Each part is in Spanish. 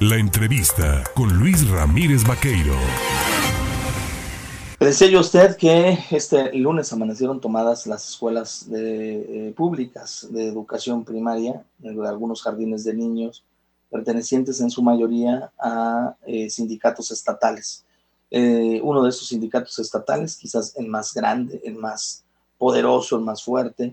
La entrevista con Luis Ramírez Vaqueiro. Decía yo usted que este lunes amanecieron tomadas las escuelas eh, públicas de educación primaria, de algunos jardines de niños, pertenecientes en su mayoría a eh, sindicatos estatales. Eh, uno de esos sindicatos estatales, quizás el más grande, el más poderoso, el más fuerte,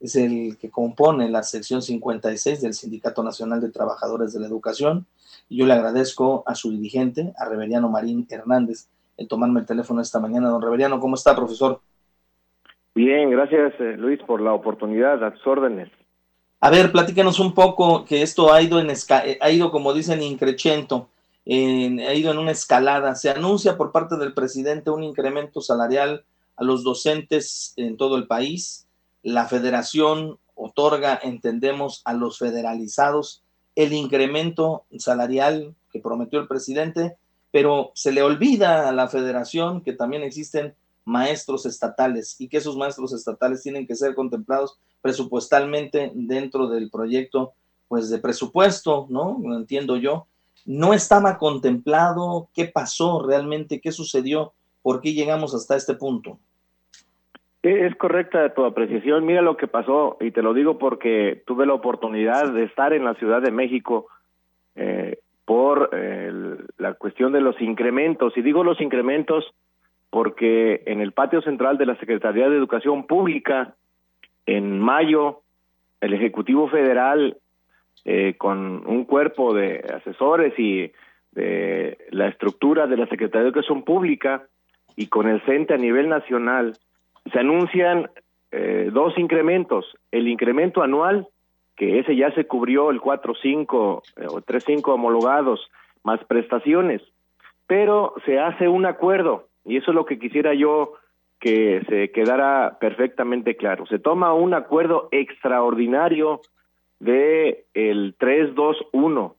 es el que compone la sección 56 del Sindicato Nacional de Trabajadores de la Educación. Y yo le agradezco a su dirigente, a Reveriano Marín Hernández, el tomarme el teléfono esta mañana. Don Reveriano, ¿cómo está, profesor? Bien, gracias, eh, Luis, por la oportunidad, a tus órdenes. A ver, platícanos un poco que esto ha ido, en eh, ha ido como dicen, increchento, ha ido en una escalada. Se anuncia por parte del presidente un incremento salarial a los docentes en todo el país. La federación otorga, entendemos, a los federalizados el incremento salarial que prometió el presidente, pero se le olvida a la federación que también existen maestros estatales y que esos maestros estatales tienen que ser contemplados presupuestalmente dentro del proyecto pues de presupuesto, ¿no? Entiendo yo. No estaba contemplado qué pasó realmente, qué sucedió, por qué llegamos hasta este punto. Es correcta tu apreciación. Mira lo que pasó, y te lo digo porque tuve la oportunidad de estar en la Ciudad de México eh, por la cuestión de los incrementos. Y digo los incrementos porque en el patio central de la Secretaría de Educación Pública, en mayo, el Ejecutivo Federal, eh, con un cuerpo de asesores y de la estructura de la Secretaría de Educación Pública y con el CENTE a nivel nacional, se anuncian eh, dos incrementos. El incremento anual, que ese ya se cubrió el 4-5 eh, o 3-5 homologados, más prestaciones. Pero se hace un acuerdo y eso es lo que quisiera yo que se quedara perfectamente claro. Se toma un acuerdo extraordinario de el 321.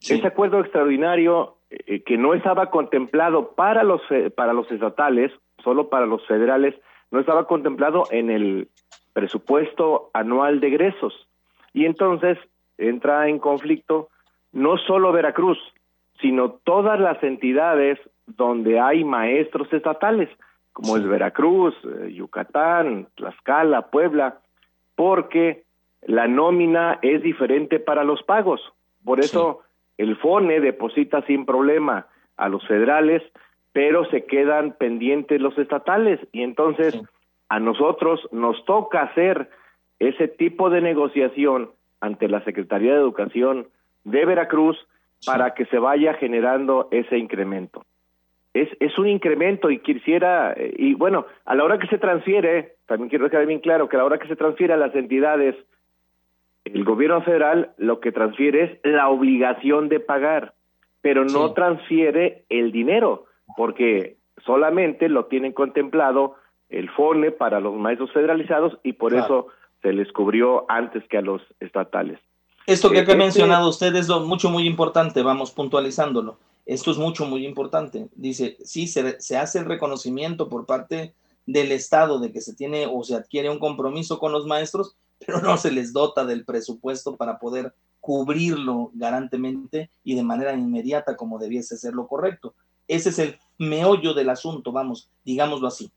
Ese acuerdo extraordinario eh, que no estaba contemplado para los para los estatales, solo para los federales, no estaba contemplado en el presupuesto anual de egresos. Y entonces entra en conflicto no solo Veracruz, sino todas las entidades donde hay maestros estatales, como es Veracruz, eh, Yucatán, Tlaxcala, Puebla, porque la nómina es diferente para los pagos. Por eso el FONE deposita sin problema a los federales, pero se quedan pendientes los estatales. Y entonces a nosotros nos toca hacer ese tipo de negociación ante la Secretaría de Educación de Veracruz para que se vaya generando ese incremento. Es, es un incremento y quisiera, eh, y bueno, a la hora que se transfiere, también quiero dejar bien claro que a la hora que se transfiere a las entidades, el gobierno federal lo que transfiere es la obligación de pagar, pero no transfiere el dinero, porque solamente lo tienen contemplado el FONE para los maestros federalizados y por eso se les cubrió antes que a los estatales. Esto que ha este mencionado usted es mucho, muy importante, vamos puntualizándolo esto es mucho, muy importante. Dice, sí, se, se, hace el reconocimiento por parte del Estado de que se tiene o se adquiere un compromiso con los maestros, pero no se les dota del presupuesto para poder cubrirlo garantemente y de manera inmediata como debiese ser lo correcto. Ese es el meollo del asunto, vamos, digámoslo así.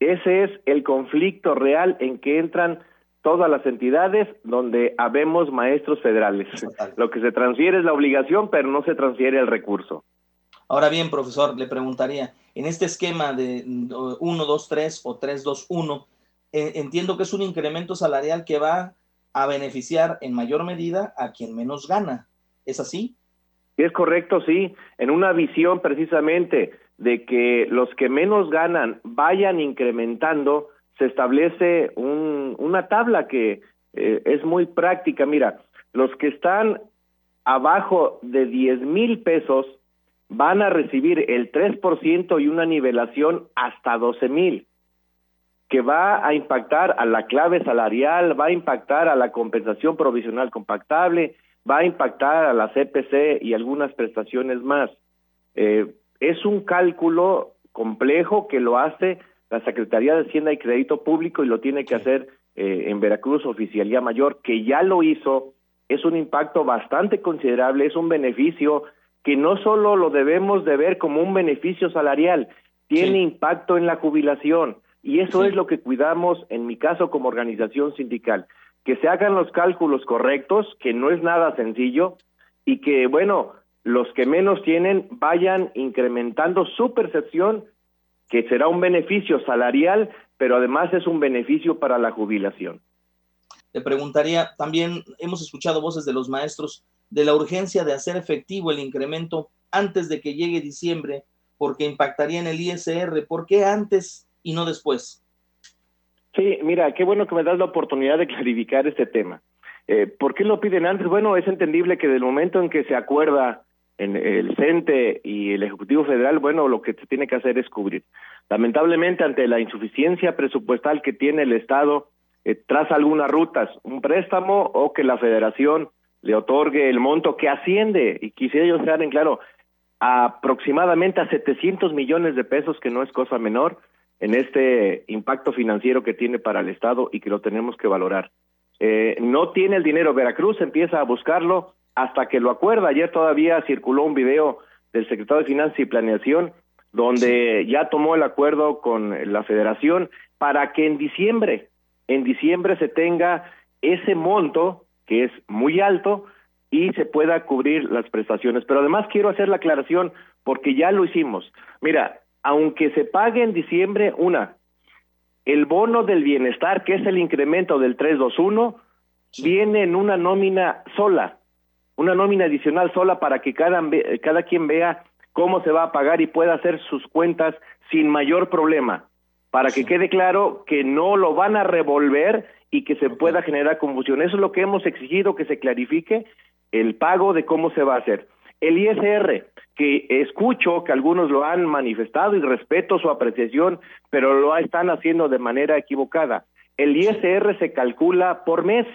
Ese es el conflicto real en que entran todas las entidades donde habemos maestros federales. Lo que se transfiere es la obligación, pero no se transfiere el recurso. Ahora bien, profesor, le preguntaría, en este esquema de 1, 2, 3 o 3, 2, 1, entiendo que es un incremento salarial que va a beneficiar en mayor medida a quien menos gana. ¿Es así? Es correcto, sí. En una visión precisamente de que los que menos ganan vayan incrementando, se establece un, una tabla que eh, es muy práctica. Mira, los que están abajo de 10 mil pesos van a recibir el 3% y una nivelación hasta 12 mil, que va a impactar a la clave salarial, va a impactar a la compensación provisional compactable, va a impactar a la CPC y algunas prestaciones más. Eh, es un cálculo complejo que lo hace la Secretaría de Hacienda y Crédito Público y lo tiene que hacer eh, en Veracruz Oficialía Mayor, que ya lo hizo. Es un impacto bastante considerable, es un beneficio que no solo lo debemos de ver como un beneficio salarial, tiene impacto en la jubilación. Y eso es lo que cuidamos en mi caso como organización sindical, que se hagan los cálculos correctos, que no es nada sencillo y que bueno, los que menos tienen vayan incrementando su percepción que será un beneficio salarial, pero además es un beneficio para la jubilación. Le preguntaría, también hemos escuchado voces de los maestros de la urgencia de hacer efectivo el incremento antes de que llegue diciembre, porque impactaría en el ISR. ¿Por qué antes y no después? Sí, mira, qué bueno que me das la oportunidad de clarificar este tema. Eh, ¿Por qué lo piden antes? Bueno, es entendible que del momento en que se acuerda en el CENTE y el Ejecutivo Federal, bueno, lo que se tiene que hacer es cubrir. Lamentablemente, ante la insuficiencia presupuestal que tiene el Estado, eh, tras algunas rutas, un préstamo o que la Federación le otorgue el monto que asciende, y quisiera yo ser en claro, aproximadamente a 700 millones de pesos, que no es cosa menor, en este impacto financiero que tiene para el Estado y que lo tenemos que valorar. Eh, no tiene el dinero, Veracruz empieza a buscarlo, hasta que lo acuerda. Ayer todavía circuló un video del secretario de Finanzas y Planeación donde ya tomó el acuerdo con la federación para que en diciembre, en diciembre se tenga ese monto que es muy alto y se pueda cubrir las prestaciones. Pero además quiero hacer la aclaración porque ya lo hicimos. Mira, aunque se pague en diciembre una, el bono del bienestar, que es el incremento del 321, viene en una nómina sola una nómina adicional sola para que cada, cada quien vea cómo se va a pagar y pueda hacer sus cuentas sin mayor problema, para que quede claro que no lo van a revolver y que se pueda generar confusión. Eso es lo que hemos exigido que se clarifique el pago de cómo se va a hacer. El ISR, que escucho que algunos lo han manifestado y respeto su apreciación, pero lo están haciendo de manera equivocada. El ISR se calcula por mes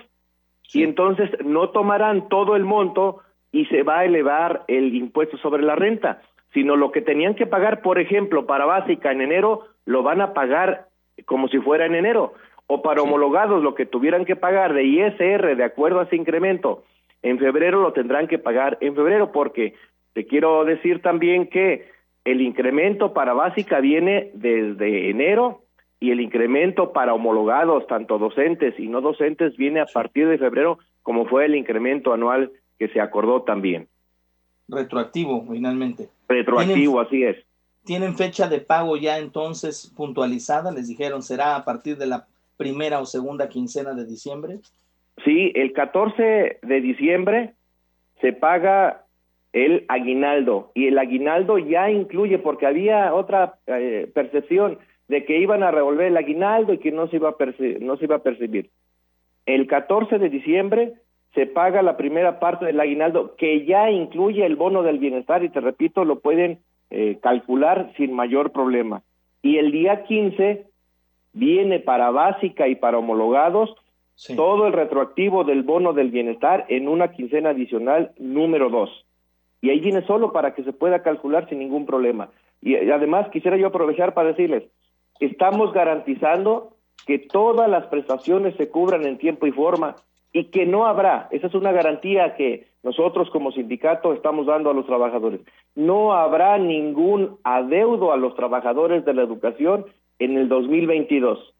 y entonces no tomarán todo el monto y se va a elevar el impuesto sobre la renta, sino lo que tenían que pagar, por ejemplo, para básica en enero, lo van a pagar como si fuera en enero, o para homologados lo que tuvieran que pagar de ISR de acuerdo a ese incremento, en febrero lo tendrán que pagar en febrero, porque te quiero decir también que el incremento para básica viene desde enero y el incremento para homologados, tanto docentes y no docentes, viene a partir de febrero, como fue el incremento anual que se acordó también. Retroactivo, finalmente. Retroactivo, así es. ¿Tienen fecha de pago ya entonces puntualizada? Les dijeron, ¿será a partir de la primera o segunda quincena de diciembre? Sí, el 14 de diciembre se paga el aguinaldo y el aguinaldo ya incluye, porque había otra eh, percepción, de que iban a revolver el aguinaldo y que no se iba a, no se iba a percibir. El 14 de diciembre se paga la primera parte del aguinaldo que ya incluye el bono del bienestar y te repito, lo pueden eh, calcular sin mayor problema. Y el día 15 viene para básica y para homologados todo el retroactivo del bono del bienestar en una quincena adicional número 2. Y ahí viene solo para que se pueda calcular sin ningún problema. Y además quisiera yo aprovechar para decirles, estamos garantizando que todas las prestaciones se cubran en tiempo y forma y que no habrá, esa es una garantía que nosotros como sindicato estamos dando a los trabajadores, no habrá ningún adeudo a los trabajadores de la educación en el 2022,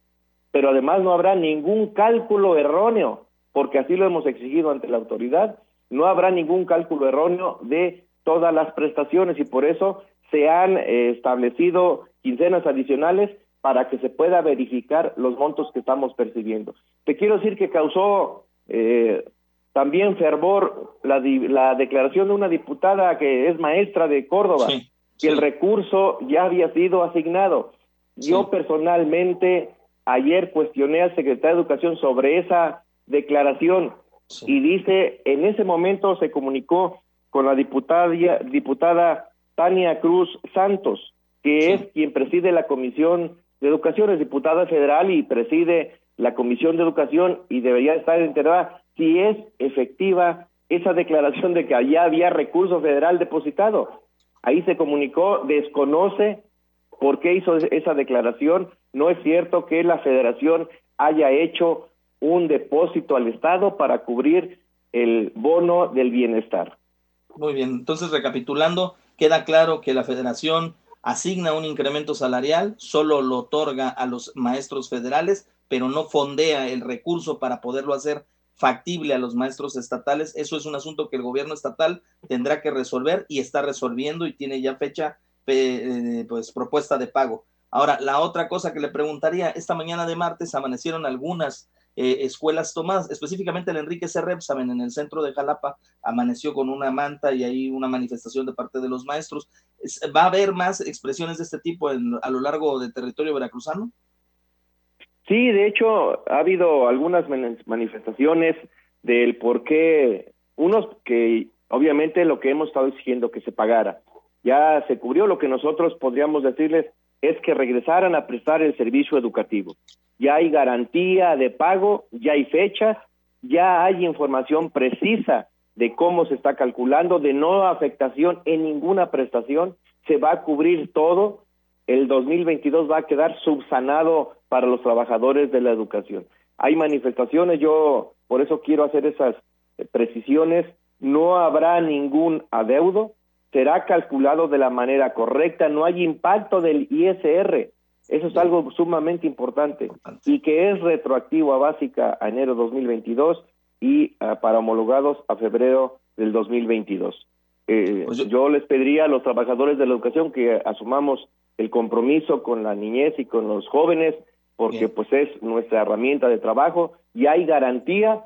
pero además no habrá ningún cálculo erróneo, porque así lo hemos exigido ante la autoridad, no habrá ningún cálculo erróneo de todas las prestaciones y por eso se han eh, establecido quincenas adicionales para que se pueda verificar los montos que estamos percibiendo. Te quiero decir que causó eh, también fervor la, la, declaración de una diputada que es maestra de Córdoba, que el recurso ya había sido asignado. Yo personalmente ayer cuestioné al secretario de Educación sobre esa declaración y dice, en ese momento se comunicó con la diputada, diputada Tania Cruz Santos, que es quien preside la Comisión de Educación, es diputada federal y preside la Comisión de Educación y debería estar enterada si es efectiva esa declaración de que allá había recurso federal depositado. Ahí se comunicó, desconoce por qué hizo esa declaración. No es cierto que la federación haya hecho un depósito al Estado para cubrir el bono del bienestar. Muy bien, entonces recapitulando, queda claro que la federación asigna un incremento salarial, solo lo otorga a los maestros federales, pero no fondea el recurso para poderlo hacer factible a los maestros estatales. Eso es un asunto que el gobierno estatal tendrá que resolver y está resolviendo y tiene ya fecha, eh, pues propuesta de pago. Ahora, la otra cosa que le preguntaría, esta mañana de martes amanecieron algunas eh, escuelas tomadas, específicamente el Enrique C. saben, en el centro de Jalapa, amaneció con una manta y hay una manifestación de parte de los maestros. ¿Va a haber más expresiones de este tipo a lo largo del territorio veracruzano? Sí, de hecho, ha habido algunas manifestaciones del por qué, unos que obviamente lo que hemos estado exigiendo que se pagara. Ya se cubrió lo que nosotros podríamos decirles es que regresaran a prestar el servicio educativo. Ya hay garantía de pago, ya hay fechas, ya hay información precisa de cómo se está calculando, de no afectación en ninguna prestación, se va a cubrir todo, el 2022 va a quedar subsanado para los trabajadores de la educación. Hay manifestaciones, yo por eso quiero hacer esas precisiones, no habrá ningún adeudo, será calculado de la manera correcta, no hay impacto del ISR. Eso es algo sumamente importante y que es retroactivo a básica a enero 2022 y ah, para homologados a febrero del 2022. Eh, pues yo... les pediría a los trabajadores de la educación que asumamos el compromiso con la niñez y con los jóvenes porque pues es nuestra herramienta de trabajo y hay garantía.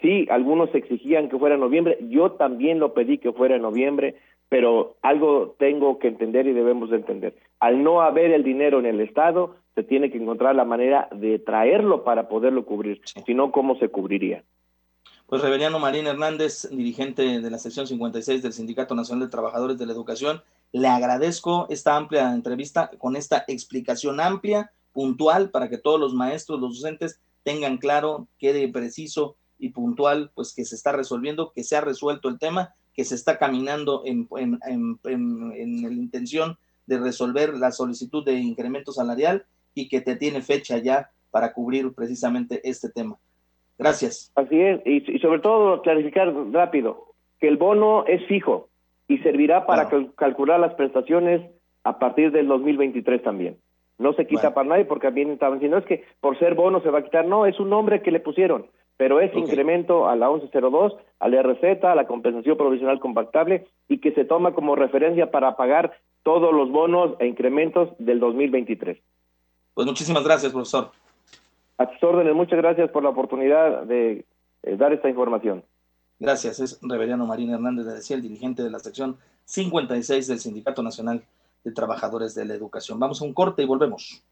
Sí, algunos exigían que fuera en noviembre, yo también lo pedí que fuera en noviembre, pero algo tengo que entender y debemos de entender. Al no haber el dinero en el Estado, se tiene que encontrar la manera de traerlo para poderlo cubrir, si no, ¿cómo se cubriría? Pues Reveriano Marín Hernández, dirigente de la sección 56 del Sindicato Nacional de Trabajadores de la Educación, le agradezco esta amplia entrevista con esta explicación amplia, puntual, para que todos los maestros, los docentes tengan claro, quede preciso y puntual, pues que se está resolviendo, que se ha resuelto el tema que se está caminando en, en, la intención de resolver la solicitud de incremento salarial y que te tiene fecha ya para cubrir precisamente este tema. Gracias. Así es, y, sobre todo clarificar rápido que el bono es fijo y servirá para calcular las prestaciones a partir del 2023 también. No se quita para nadie porque también estaban diciendo es que por ser bono se va a quitar. No, es un nombre que le pusieron pero ese incremento a la 1102, a la RZ, a la compensación provisional compactable y que se toma como referencia para pagar todos los bonos e incrementos del 2023. Pues muchísimas gracias, profesor. A tus órdenes, muchas gracias por la oportunidad de eh, dar esta información. Gracias, es Reveriano Marín Hernández de decía el dirigente de la sección 56 del Sindicato Nacional de Trabajadores de la Educación. Vamos a un corte y volvemos.